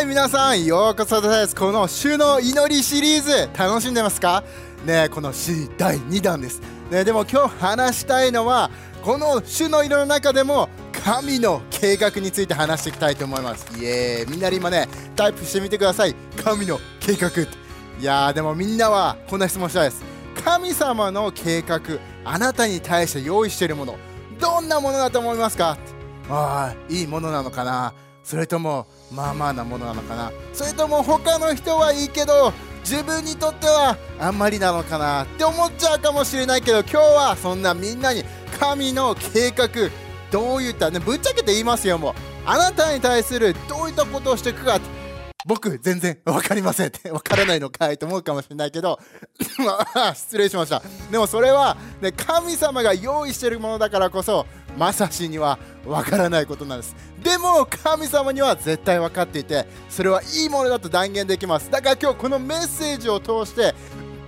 はい皆さんようこそです。この主の祈りシリーズ楽しんでますか？ねこのシリーズ第2弾です、ね、でも今日話したいのはこの主の色の中でも神の計画について話していきたいと思います。イエーイ。みんなで今ねタイプしてみてください。神の計画いやでもみんなはこんな質問したいです。神様の計画あなたに対して用意しているものどんなものだと思いますか？ああいいものなのかな？それともまあまあなものなのかな？それとも他の人はいいけど自分にとってはあんまりなのかなって思っちゃうかもしれないけど今日はそんなみんなに神の計画どういったねぶっちゃけて言いますよもう。あなたに対するどういったことをしていくか僕全然分かりませんって分からないのかいと思うかもしれないけど 失礼しました。でもそれは、ね、神様が用意してるものだからこそまさしには分からないことなんです。でも神様には絶対分かっていてそれはいいものだと断言できます。だから今日このメッセージを通して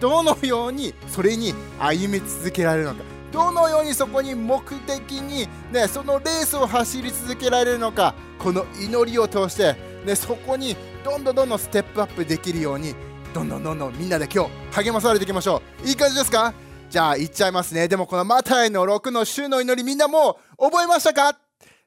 どのようにそれに歩み続けられるのか。どのようにそこに目的に、ね、そのレースを走り続けられるのか。この祈りを通して、ね、そこにどんどんどんどんステップアップできるようにどんどんどんどんみんなで今日励まされていきましょう。いい感じですか？じゃあ行っちゃいますね。でもこのマタイの6の週の祈りみんなもう覚えましたか？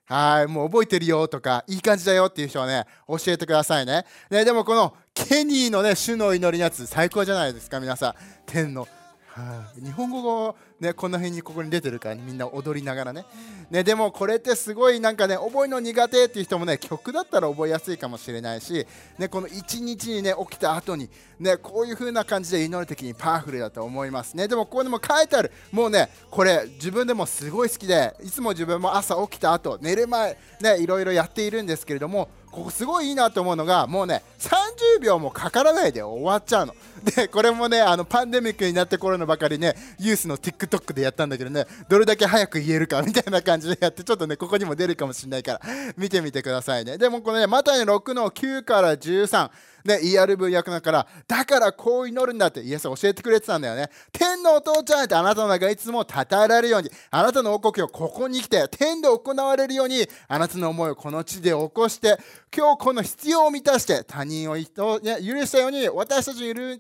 はいもう覚えてるよとかいい感じだよっていう人はね教えてくださいね。ねでもこのケニーのね主の祈りのやつ最高じゃないですか皆さん。天のはあ、日本語語、ね、この辺にここに出てるから、みんな踊りながらね。ねでもこれってすごいなんかね覚えの苦手っていう人もね曲だったら覚えやすいかもしれないし、ね、この一日にね起きた後にねこういう風な感じで祈る時にパワフルだと思いますね。でもここにも書いてある。もうねこれ自分でもすごい好きでいつも自分も朝起きた後寝る前ねいろいろやっているんですけれどもここすごいいいなと思うのがもうね30秒もかからないで終わっちゃうの。でこれもねあのパンデミックになって頃のばかりねユースの TikTok でやったんだけどねどれだけ早く言えるかみたいな感じでやってちょっとねここにも出るかもしれないから見てみてくださいね。でもこのねマタイの6の9から13ね、ERV 役だから、だからこう祈るんだってイエス教えてくれてたんだよね。天のお父ちゃんってあなたの名がいつも称えられるように、あなたの王国をここに来て、天で行われるように、あなたの思いをこの地で起こして、今日この必要を満たして、他人を、許したように、私たちの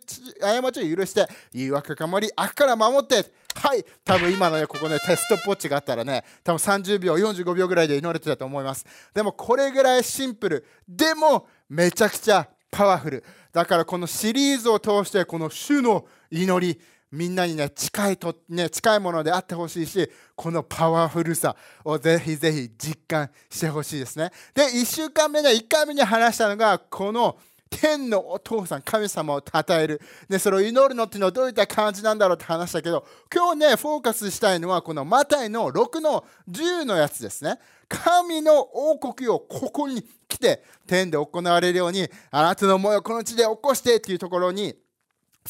過ちを許して、誘惑かもり、悪から守って、はい、多分今のね、ここね、テストポッチがあったらね、多分30秒、45秒ぐらいで祈れてたと思います。でも、これぐらいシンプル。でも、めちゃくちゃパワフルだからこのシリーズを通してこの主の祈りみんなにね近いと、ね、近いものであってほしいしこのパワフルさをぜひぜひ実感してほしいですね。で1週間目で1回目に話したのがこの天のお父さん神様を称える。でそれを祈るのっていうのはどういった感じなんだろうって話したけど今日ねフォーカスしたいのはこのマタイの6の10のやつですね。神の王国をここに来て天で行われるようにあなたの思いをこの地で起こしてっていうところに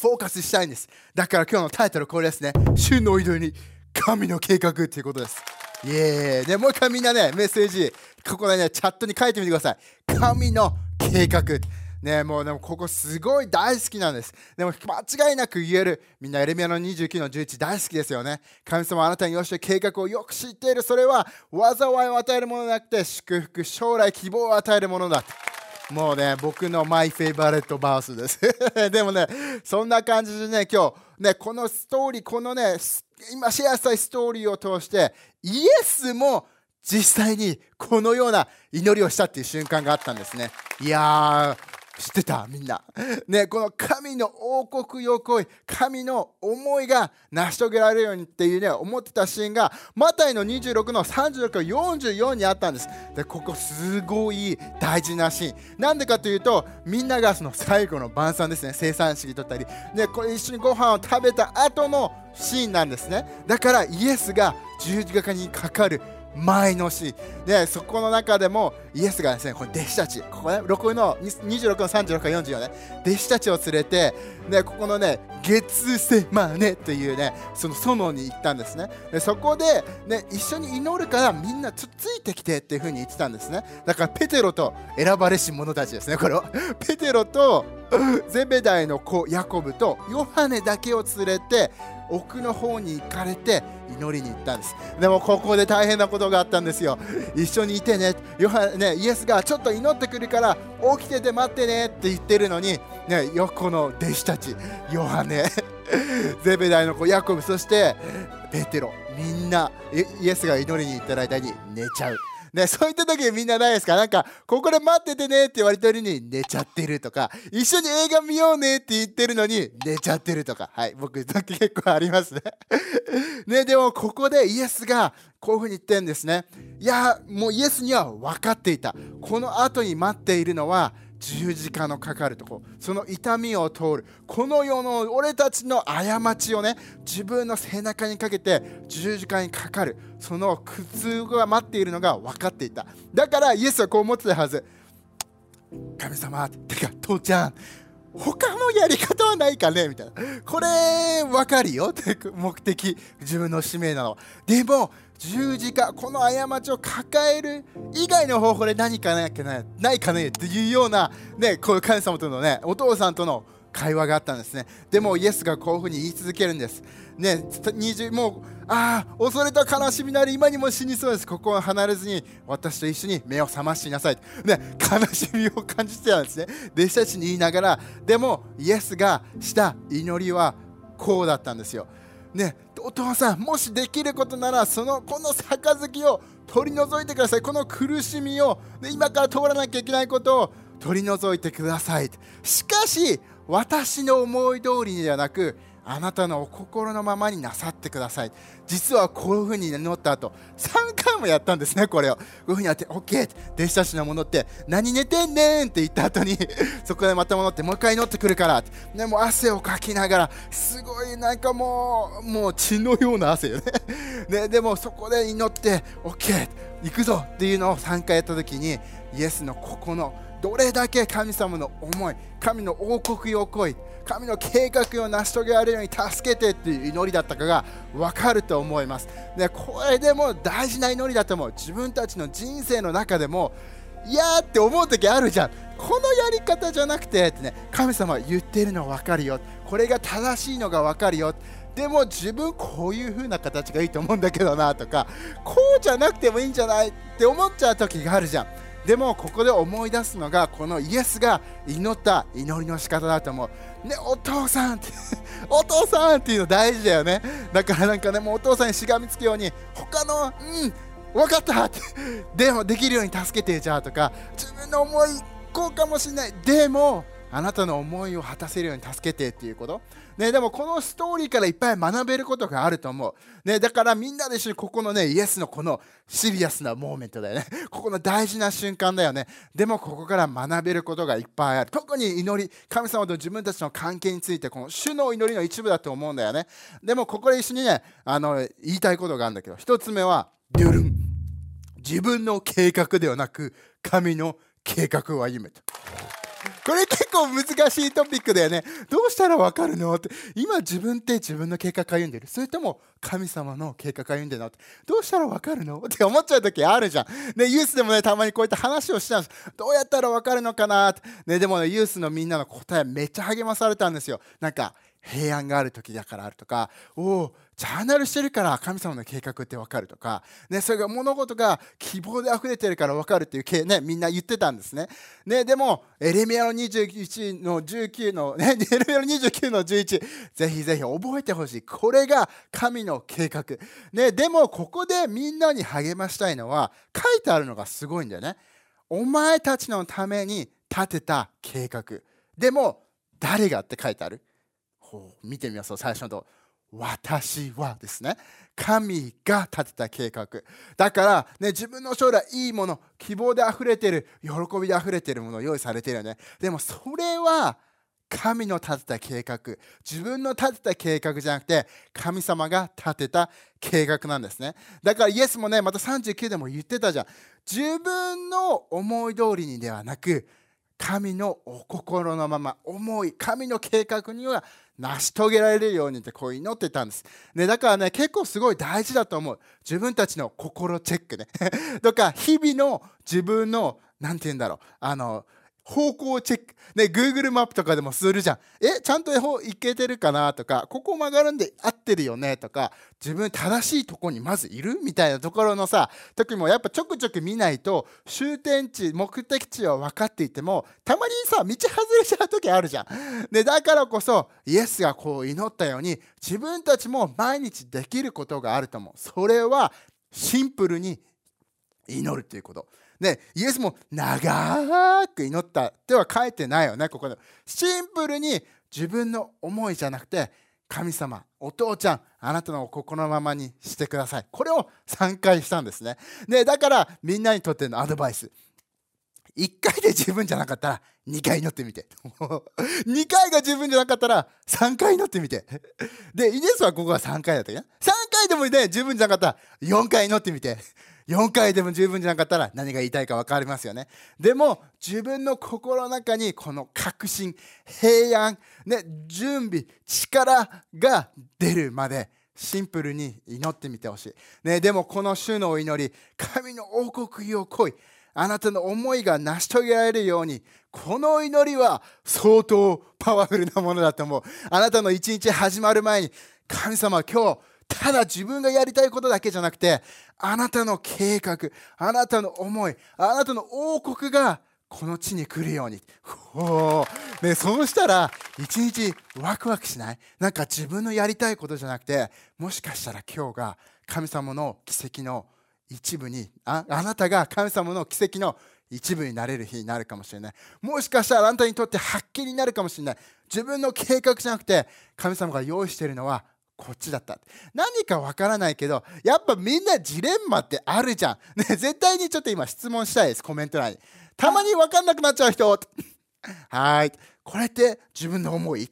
フォーカスしたいんですだから今日のタイトルこれですね主の祈りに神の計画っていうことですイエーイでもう一回みんなねメッセージここでねチャットに書いてみてください神の計画ね、もうでもここすごい大好きなんです。でも間違いなく言える。みんなエレミアの29の11大好きですよね。神様あなたによして計画をよく知っている。それは災いを与えるものではなくて祝福、将来希望を与えるものだ。もうね、僕のマイフェイバレットバースです。でもね、そんな感じでね、今日、ね、このストーリー、このね、今シェアしたいストーリーを通して、イエスも実際にこのような祈りをしたっていう瞬間があったんですね。いやー、知ってた？みんな。ね、この神の王国よこい、神の思いが成し遂げられるようにっていうね、思ってたシーンが、マタイの26の36から、44にあったんです。で、ここすごい大事なシーン。なんでかというと、みんながその最後の晩餐ですね、生産式取ったり、ね、これ一緒にご飯を食べた後のシーンなんですね。だからイエスが十字架にかかる前の詩でそこの中でもイエスがですねこの弟子たちここね6の26の36から44ね弟子たちを連れてねここのね月セマネというねその園に行ったんですね。でそこでね一緒に祈るからみんなつっついてきてっていうふうに言ってたんですね。だからペテロと選ばれし者たちですねこれは ペテロとゼベダイの子ヤコブとヨハネだけを連れて奥の方に行かれて祈りに行ったんです。でもここで大変なことがあったんですよ。一緒にいてねヨハねイエスがちょっと祈ってくるから起きてて待ってねって言ってるのに、ね、横の弟子たちヨハネ ゼベダイの子ヤコブそしてペテロみんなイエスが祈りに行った間に寝ちゃう。ね、そういった時みんなないですか？なんか、ここで待っててねって言われてるのに寝ちゃってるとか、一緒に映画見ようねって言ってるのに寝ちゃってるとか、はい、僕、結構ありますね。ね、でもここでイエスがこういうふうに言ってんですね。いや、もうイエスには分かっていた。この後に待っているのは、十字架のかかるとこ。その痛みを通る。この世の俺たちの過ちをね自分の背中にかけて十字架にかかる。その苦痛が待っているのが分かっていた。だからイエスはこう思ってたはず。神様てか父ちゃん他のやり方はないかね？みたいな。これ、わかるよ。って目的、自分の使命なの。でも、十字架この過ちを抱える以外の方法で何かないかねないかねっていうような、ね、こういう神様とのねお父さんとの会話があったんですね。でもイエスがこういうふうに言い続けるんです。ね20もうああ恐れた悲しみなり今にも死にそうです。ここは離れずに私と一緒に目を覚ましなさい。ね悲しみを感じてたんですね。弟子たちに言いながらでもイエスがした祈りはこうだったんですよ。ね、お父さん、もしできることなら、そのこの杯を取り除いてください。この苦しみを、今から通らなきゃいけないことを取り除いてください。しかし、私の思い通りではなく、あなたのお心のままになさってください。実はこういうふうに祈った後、3回もやったんですね、これを。こういうふうにやって、OK! 弟子たちのものって、何寝てんねんって言った後に そこでまた戻って、もう一回祈ってくるから。でも汗をかきながら、すごいなんかもう、もう血のような汗よね ね。でもそこで祈って、OK! 行くぞっていうのを3回やった時に、イエスのここのどれだけ神様の思い神の王国を来い神の計画を成し遂げられるように助けてっていう祈りだったかが分かると思います。でこれでも大事な祈りだと思う。自分たちの人生の中でもいやーって思う時あるじゃん。このやり方じゃなくてってね神様は言ってるの分かるよ。これが正しいのが分かるよ。でも自分こういう風な形がいいと思うんだけどなとかこうじゃなくてもいいんじゃないって思っちゃう時があるじゃん。でもここで思い出すのがこのイエスが祈った祈りの仕方だと思う。ね、お父さんって お父さんっていうの大事だよね。だからなんかね、もうお父さんにしがみつくように他の、うん、分かったって でもできるように助けてじゃあとか自分の思いこうかもしれないでもあなたの思いを果たせるように助けてっていうこと、ね、でもこのストーリーからいっぱい学べることがあると思う、ね、だからみんなで一緒にここのねイエスのこのシリアスなモーメントだよね。ここの大事な瞬間だよね。でもここから学べることがいっぱいある。特に祈り神様と自分たちの関係についてこの主の祈りの一部だと思うんだよね。でもここで一緒にねあの言いたいことがあるんだけど。一つ目はデュルン。自分の計画ではなく神の計画を歩めと。これ結構難しいトピックだよね。どうしたらわかるのって。今自分って自分の計画歩んでるそれとも神様の計画歩んでるのって。どうしたらわかるのって思っちゃう時あるじゃん。ね、ユースでもね、たまにこういった話をしたんです。どうやったらわかるのかなって。ね、でもね、ユースのみんなの答えめっちゃ励まされたんですよ。なんか、平安がある時だからあるとかおおジャーナルしてるから神様の計画って分かるとか、ね、それが物事が希望で溢れてるから分かるっていう系、ね、みんな言ってたんですね。ねでも、エレミアの21の19の、ね、エレミアの29の11、ぜひぜひ覚えてほしい。これが神の計画。ね、でも、ここでみんなに励ましたいのは、書いてあるのがすごいんだよね。お前たちのために立てた計画。でも、誰がって書いてある見てみますと最初のと。私はですね神が立てた計画。だから、ね、自分の将来いいもの希望であふれてる喜びであふれてるものを用意されてるよね。でもそれは神の立てた計画。自分の立てた計画じゃなくて神様が立てた計画なんですね。だからイエスもねまた39でも言ってたじゃん。自分の思い通りにではなく神のお心のまま思い神の計画には成し遂げられるようにってこう祈ってたんです、ね、だからね結構すごい大事だと思う。自分たちの心チェックね。とか日々の自分の何て言うんだろう。あの方向チェック。ね、Google マップとかでもするじゃん。え、ちゃんと行けてるかなとか、ここ曲がるんで合ってるよねとか、自分正しいとこにまずいるみたいなところのさ、時もやっぱちょくちょく見ないと、終点地、目的地は分かっていても、たまにさ、道外れちゃう時あるじゃん。で、だからこそ、イエスがこう祈ったように、自分たちも毎日できることがあると思う。それは、シンプルに祈るということ。ね、イエスも長く祈ったっては書いてないよね、ここで。シンプルに自分の思いじゃなくて、神様、お父ちゃん、あなたの心のままにしてください。これを3回したんですね。ねだからみんなにとってのアドバイス。1回で十分じゃなかったら2回祈ってみて。2回が十分じゃなかったら3回祈ってみて。で、イエスはここが3回だったよ。3回でもね、十分じゃなかったら4回祈ってみて。4回でも十分じゃなかったら何が言いたいか分かりますよね。でも自分の心の中にこの確信、平安、ね、準備、力が出るまでシンプルに祈ってみてほしい。ね、でもこの主のお祈り、神の王国を来い。あなたの思いが成し遂げられるように、この祈りは相当パワフルなものだと思う。あなたの一日始まる前に、神様今日、ただ自分がやりたいことだけじゃなくて、あなたの計画、あなたの思い、あなたの王国がこの地に来るように。ね、そうしたら、一日ワクワクしない？なんか自分のやりたいことじゃなくて、もしかしたら今日が神様の奇跡の一部にあ、あなたが神様の奇跡の一部になれる日になるかもしれない。もしかしたらあなたにとって発見になるかもしれない。自分の計画じゃなくて、神様が用意しているのはこっちだった。何かわからないけどやっぱみんなジレンマってあるじゃん、ね、絶対にちょっと今質問したいですコメント欄に。たまにわかんなくなっちゃう人。はい。これって自分の思い？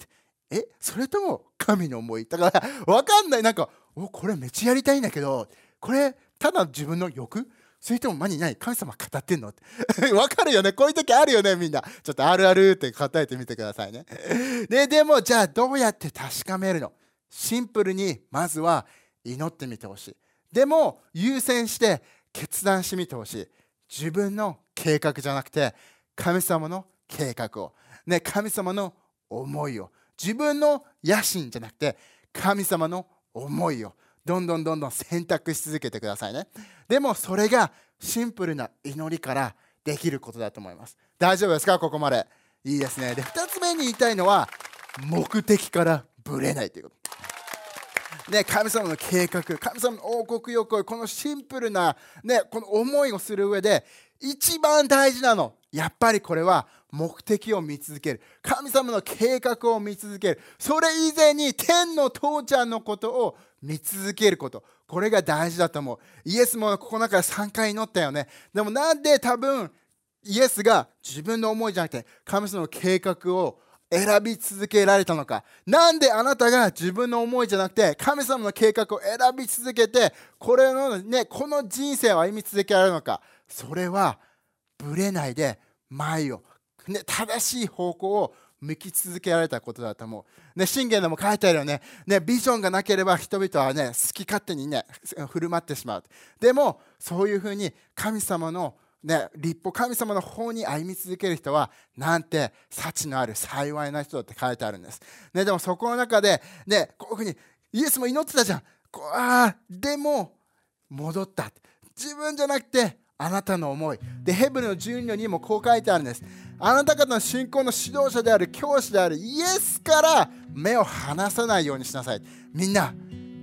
えそれとも神の思い？だからわかんない。なんかおこれめっちゃやりたいんだけど。これただ自分の欲？それとも何何神様語ってんの？っ てわかるよね？こういう時あるよね？みんな。ちょっとあるあるって答えてみてくださいね。ででもじゃあどうやって確かめるの？シンプルにまずは祈ってみてほしい。でも優先して決断してみてほしい。自分の計画じゃなくて神様の計画を、ね、神様の思いを。自分の野心じゃなくて神様の思いを。どんどんどんどん選択し続けてくださいね。でもそれがシンプルな祈りからできることだと思います。大丈夫ですか？ここまで。いいですね。で2つ目に言いたいのは目的からぶれないということ。ね、神様の計画、神様の王国欲このシンプルな、ね、この思いをする上で、一番大事なの、やっぱりこれは目的を見続ける。神様の計画を見続ける。それ以前に天の父ちゃんのことを見続けること。これが大事だと思う。イエスもここの中で3回祈ったよね。でもなんで多分イエスが自分の思いじゃなくて神様の計画を選び続けられたのかなんであなたが自分の思いじゃなくて神様の計画を選び続けてこれの、ね、この人生を歩み続けられるのかそれはぶれないで前を、ね、正しい方向を向き続けられたことだと思う。ね、信玄でも書いてあるよねね。ビジョンがなければ人々はね、好き勝手にね、振る舞ってしまう。でも、そういうふうに神様のね、立法神様の方に歩み続ける人はなんて幸のある幸いな人だって書いてあるんです、ね、でもそこの中で、ね、こういうふうにイエスも祈ってたじゃん。あでも戻った自分じゃなくてあなたの思い。でヘブルの12の2もこう書いてあるんです。あなた方の信仰の指導者である教師であるイエスから目を離さないようにしなさい。みんな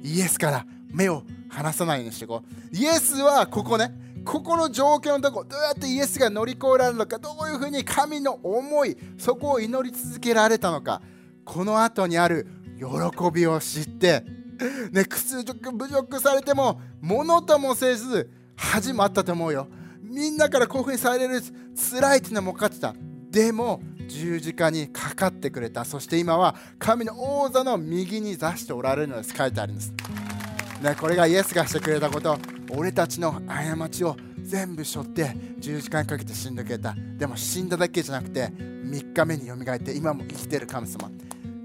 イエスから目を離さないようにしていこう。イエスはここねここの状況のとこどうやってイエスが乗り越えられるのかどういうふうに神の思いそこを祈り続けられたのかこの後にある喜びを知ってね屈辱侮辱されても物ともせず恥もあったと思うよ。みんなから興奮される辛いっていうのも分かってた。でも十字架にかかってくれた。そして今は神の王座の右に座しておられるのです。書いてあるんです、ね、これがイエスがしてくれたこと。俺たちの過ちを全部背負って十字架にかけて死んでくれた。でも死んだだけじゃなくて3日目によみがえって今も生きてる神様。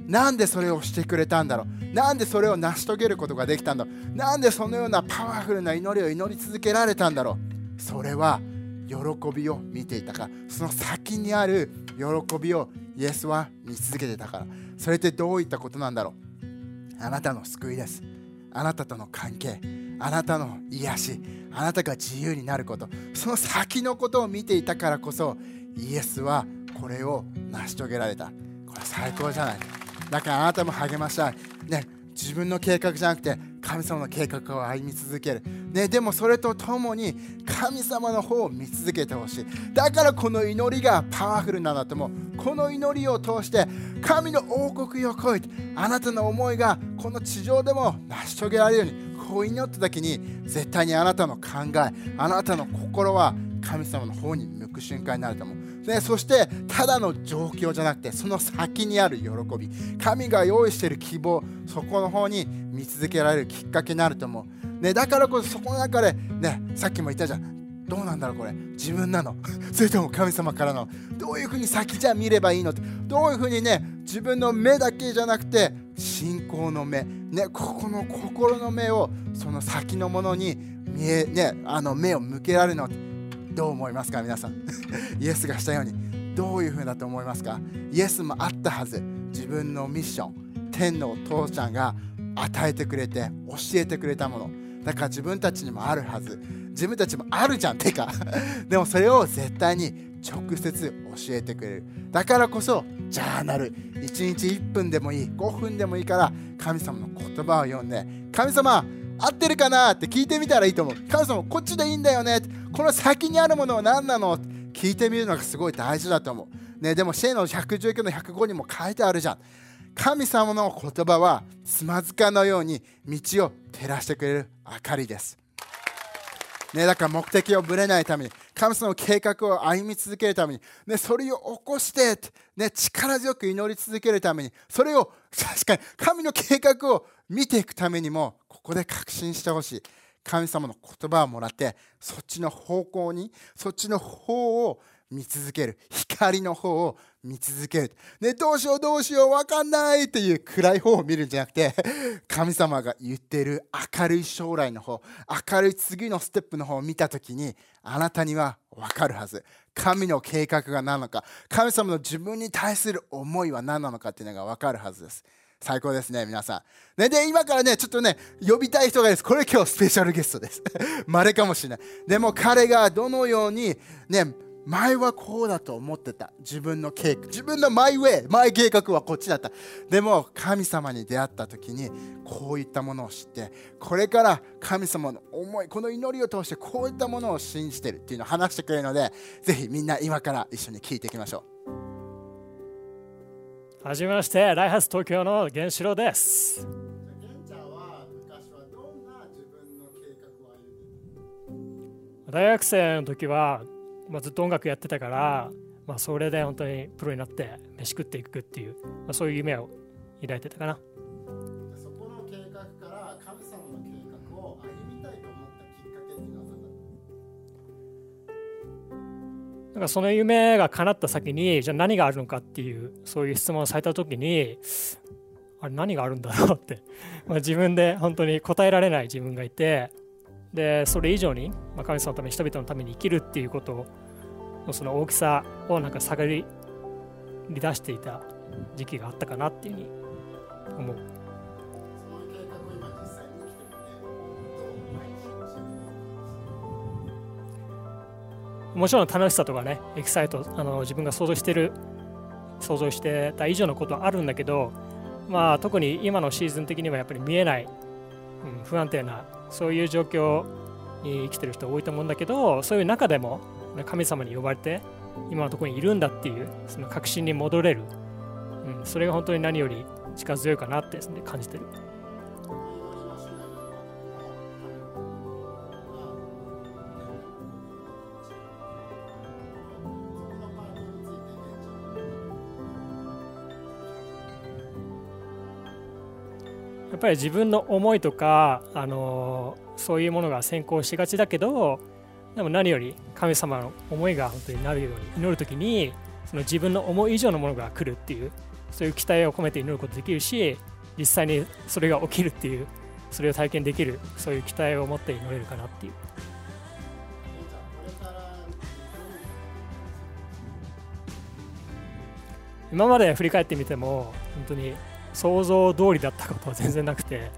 なんでそれをしてくれたんだろう？なんでそれを成し遂げることができたんだろう？なんでそのようなパワフルな祈りを祈り続けられたんだろう？それは喜びを見ていたから。その先にある喜びをイエスは見続けてたから。それってどういったことなんだろう？あなたの救いです。あなたとの関係。あなたの癒しあなたが自由になることその先のことを見ていたからこそイエスはこれを成し遂げられた。これ最高じゃない。だからあなたも励ましたい、ね、自分の計画じゃなくて神様の計画を歩み続ける、ね、でもそれとともに神様の方を見続けてほしい。だからこの祈りがパワフルなんだと思う。この祈りを通して神の王国を超えてあなたの思いがこの地上でも成し遂げられるように。こう祈った時に絶対にあなたの考えあなたの心は神様の方に向く瞬間になると思うね、そしてただの状況じゃなくてその先にある喜び神が用意している希望そこの方に見続けられるきっかけになると思う、ね、だからこそそこの中で、ね、さっきも言ったじゃんどうなんだろうこれ自分なのそれとも神様からのどういうふうに先じゃ見ればいいのってどういうふうにね自分の目だけじゃなくて信仰の目、ね、ここの心の目をその先のものに見え、ね、あの目を向けられるのどう思いますか？皆さん。イエスがしたように。どういう風だと思いますか？イエスもあったはず。自分のミッション天のお父ちゃんが与えてくれて教えてくれたもの。だから自分たちにもあるはず。自分たちもあるじゃんてか。でもそれを絶対に直接教えてくれる。だからこそジャーナル1日1分でもいい5分でもいいから神様の言葉を読んで神様合ってるかなって聞いてみたらいいと思う。神様こっちでいいんだよねこの先にあるものは何なの聞いてみるのがすごい大事だと思う、ね、でもシェイの119の105にも書いてあるじゃん。神様の言葉はつまずかのように道を照らしてくれる明かりです、ね、だから目的をぶれないために神様の計画を歩み続けるために、ね、それを起こして、ね、力強く祈り続けるためにそれを確かに神の計画を見ていくためにもここで確信してほしい。神様の言葉をもらってそっちの方向にそっちの方を見続ける光の方を見続ける、ね、どうしようどうしよう分かんないっていう暗い方を見るんじゃなくて 神様が言ってる明るい将来の方明るい次のステップの方を見た時にあなたには分かるはず神の計画が何なのか神様の自分に対する思いは何なのかっていうのが分かるはずです最高ですね、皆さん。ね、で、今からね、ちょっとね、呼びたい人がです。これ今日スペシャルゲストです。稀かもしれない。でも彼がどのように、ね、前はこうだと思ってた。自分の計画。自分のマイウェイ、マイ計画はこっちだった。でも、神様に出会った時に、こういったものを知って、これから神様の思い、この祈りを通してこういったものを信じてるっていうのを話してくれるので、ぜひみんな今から一緒に聞いていきましょう。はじめまして、ライハス東京の原子炉です。大学生の時は、まあ、ずっと音楽やってたから、まあ、それで本当にプロになって飯食っていくっていう、まあ、そういう夢を抱いてたかな。なんかその夢が叶った先にじゃあ何があるのかっていうそういう質問をされた時にあれ何があるんだろうってま自分で本当に答えられない自分がいてでそれ以上に、まあ神様のために人々のために生きるっていうことのその大きさをなんか下がり出していた時期があったかなっていうふうに思う。もちろん楽しさとかねエキサイトあの自分が想像してる想像してた以上のことはあるんだけどまあ特に今のシーズン的にはやっぱり見えない、うん、不安定なそういう状況に生きてる人多いと思うんだけどそういう中でも神様に呼ばれて今のところにいるんだっていうその確信に戻れる、うん、それが本当に何より力強いかなって、ね、感じてる。やっぱり自分の思いとか、あのそういうものが先行しがちだけどでも何より神様の思いが本当になるように祈る時にその自分の思い以上のものが来るっていうそういう期待を込めて祈ることできるし実際にそれが起きるっていうそれを体験できるそういう期待を持って祈れるかなっていう。今まで振り返ってみても本当に想像通りだったことは全然なくて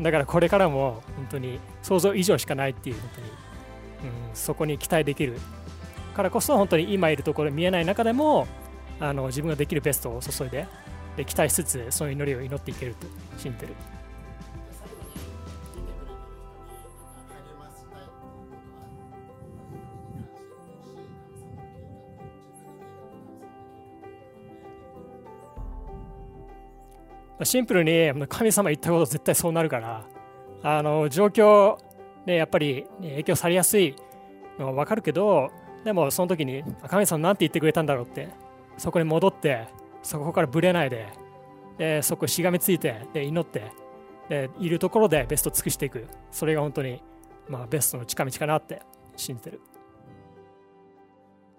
だからこれからも本当に想像以上しかないっていう本当に、うん、そこに期待できるからこそ本当に今いるところ見えない中でもあの自分ができるベストを注いでで期待しつつその祈りを祈っていけると信じてる。シンプルに神様言ったこと絶対そうなるからあの状況ねやっぱり影響されやすいのは分かるけどでもその時に神様なんて言ってくれたんだろうってそこに戻ってそこからぶれないででそこしがみついてで祈ってでいるところでベスト尽くしていく。それが本当に、まあ、ベストの近道かなって信じてる。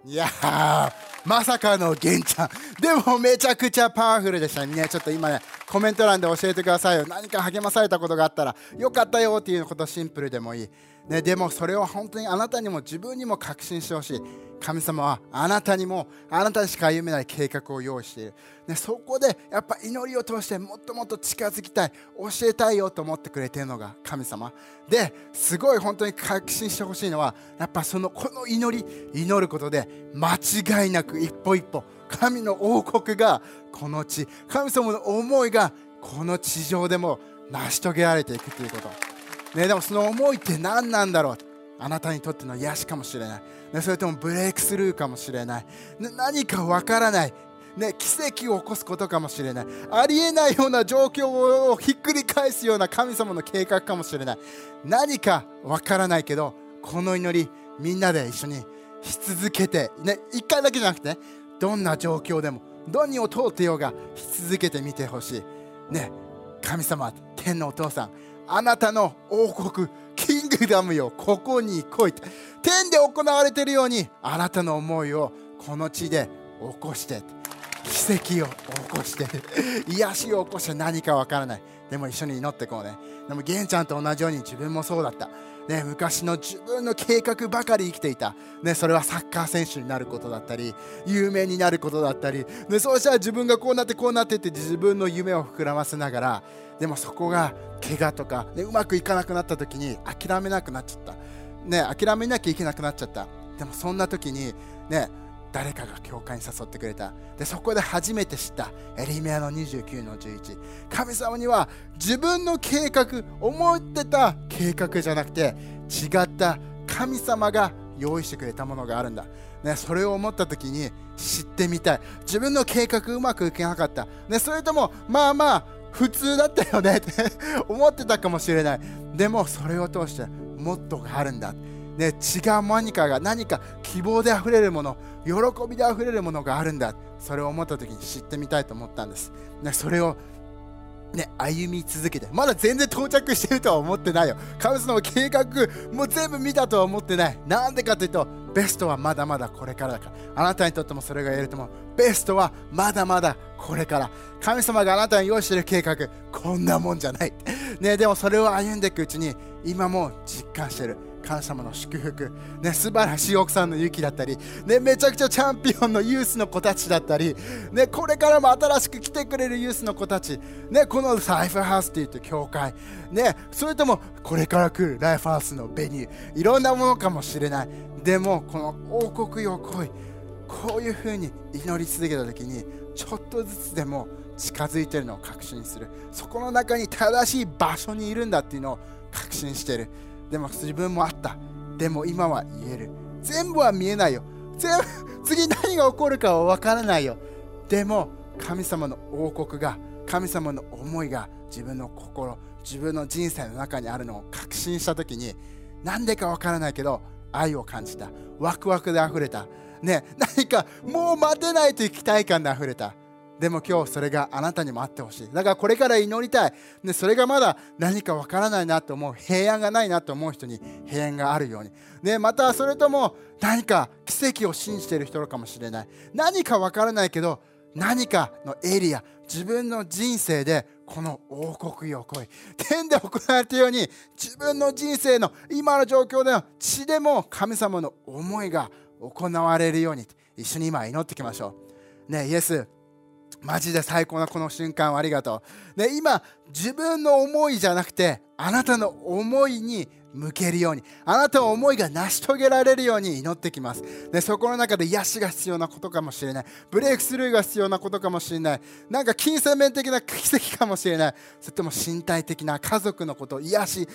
いやまさかの玄ちゃんでもめちゃくちゃパワフルでしたね。ちょっと今ねコメント欄で教えてくださいよ。何か励まされたことがあったらよかったよっていうことシンプルでもいい、ね、でもそれを本当にあなたにも自分にも確信してほしい。神様はあなたにもあなたしか歩めない計画を用意している、ね、そこでやっぱ祈りを通してもっともっと近づきたい。教えたいよと思ってくれているのが神様。ですごい本当に確信してほしいのはやっぱそのこの祈り祈ることで間違いなく一歩一歩神の王国がこの地神様の思いがこの地上でも成し遂げられていくということ、ね、でもその思いって何なんだろう。あなたにとっての癒しかもしれない。ね、それともブレイクスルーかもしれない、ね、何かわからない、ね、奇跡を起こすことかもしれない。ありえないような状況をひっくり返すような神様の計画かもしれない。何かわからないけどこの祈りみんなで一緒にし続けて、ね、1回だけじゃなくて、ね、どんな状況でもどんにを通ってようがし続けてみてほしい、ね、神様天のお父さんあなたの王国キングダムよここに来い天で行われているようにあなたの思いをこの地で起こして奇跡を起こして。癒しを起こして何かわからない。でも一緒に祈ってこうね。でも玄ちゃんと同じように自分もそうだった。ね、昔の自分の計画ばかり生きていた、ね、それはサッカー選手になることだったり有名になることだったり、ね、そうしたら自分がこうなってこうなってって自分の夢を膨らませながらでもそこが怪我とか、ね、うまくいかなくなった時に諦めなくなっちゃった、ね、諦めなきゃいけなくなっちゃった。でもそんな時に、ね、誰かが教会に誘ってくれた。でそこで初めて知った。エリメアの29の11神様には自分の計画思ってた計画じゃなくて違った神様が用意してくれたものがあるんだ、ね、それを思った時に知ってみたい。自分の計画うまくいかなかった、ね、それともまあまあ普通だったよねって 思ってたかもしれない。でもそれを通してもっとがあるんだ。ね、違う何かが何か希望であふれるもの喜びであふれるものがあるんだ。それを思った時に知ってみたいと思ったんです、ね、それをね、歩み続けてまだ全然到着してるとは思ってないよ。神様の計画もう全部見たとは思ってない。なんでかというとベストはまだまだこれからだから。あなたにとってもそれが言えると思う。ベストはまだまだこれから。神様があなたに用意してる計画こんなもんじゃない、ね、でもそれを歩んでいくうちに今も実感してる。神様の祝福、ね、素晴らしい奥さんのユキだったり、ね、めちゃくちゃチャンピオンのユースの子たちだったり、ね、これからも新しく来てくれるユースの子たち、ね、このライフハウスっていう教会、ね、それともこれから来るライフハウスのベニュー。いろんなものかもしれない。でもこの王国よ来い。こういうふうに祈り続けた時にちょっとずつでも近づいてるのを確信する。そこの中に正しい場所にいるんだっていうのを確信してる。でも自分もあった。でも今は言える。全部は見えないよ。全 次何が起こるかは分からないよ。でも神様の王国が神様の思いが自分の心自分の人生の中にあるのを確信した時に何でか分からないけど愛を感じた。ワクワクであふれた。ね何かもう待てないという期待感であふれた。でも今日それがあなたにもあってほしい。だからこれから祈りたい、ね、それがまだ何かわからないなと思う平安がないなと思う人に平安があるように、ね、またそれとも何か奇跡を信じている人かもしれない。何かわからないけど何かのエリア自分の人生でこの王国よ来い。天で行われたように自分の人生の今の状況での血でも神様の思いが行われるように。一緒に今祈っていきましょう。ねイエス。マジで最高なこの瞬間をありがとう。で、今、自分の思いじゃなくて、あなたの思いに向けるように、あなたの思いが成し遂げられるように祈ってきます。で、そこの中で癒しが必要なことかもしれない。ブレイクスルーが必要なことかもしれない。なんか金銭面的な奇跡かもしれない。それとも身体的な家族のこと、癒し、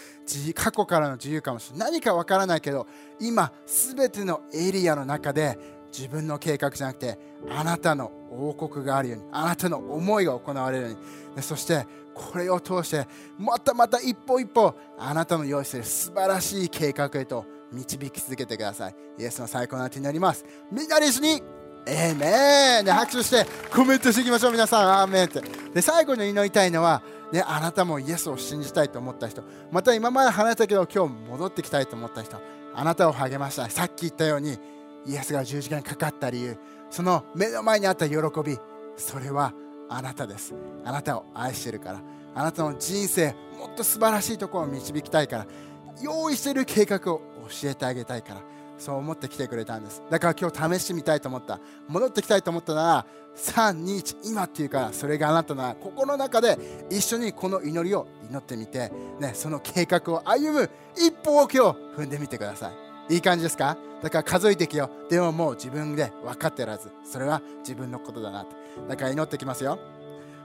過去からの自由かもしれない。何かわからないけど、今、すべてのエリアの中で自分の計画じゃなくて、あなたの王国があるように、あなたの思いが行われるように。そしてこれを通してまたまた一歩一歩あなたの用意する素晴らしい計画へと導き続けてください。イエスの最高な手になります。みんなで一緒にエーメン。で拍手してコメントしていきましょう皆さん。アーメンって。で最後に祈りたいのはね、あなたもイエスを信じたいと思った人。また今まで離れたけど今日戻ってきたいと思った人。あなたを励ましたさっき言ったようにイエスが十字架にかかった理由その目の前にあった喜びそれはあなたです。あなたを愛してるから。あなたの人生もっと素晴らしいところを導きたいから。用意している計画を教えてあげたいから。そう思って来てくれたんです。だから今日試してみたいと思った。戻ってきたいと思ったなら321今っていうからそれがあなたの心の中で一緒にこの祈りを祈ってみて、ね、その計画を歩む一歩を今日踏んでみてください。いい感じですか？だから数えていくよ。でももう自分で分かってるはずそれは自分のことだなって。だから祈ってきますよ。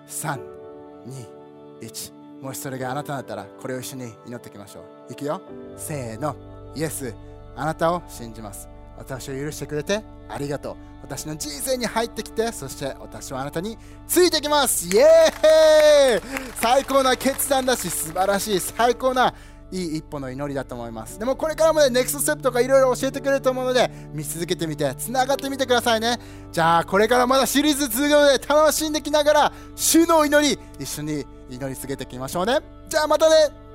321もしそれがあなただったらこれを一緒に祈っていきましょう。いくよ。せーの。イエス。あなたを信じます。私を許してくれてありがとう。私の人生に入ってきてそして私はあなたについてきます。イエーイ。最高な決断だし素晴らしい。最高ないい一歩の祈りだと思います。でもこれからもねネクストステップとかいろいろ教えてくれると思うので見続けてみてつながってみてくださいね。じゃあこれからまだシリーズ続くので楽しんできながら主の祈り一緒に祈り続けていきましょうね。じゃあまたね。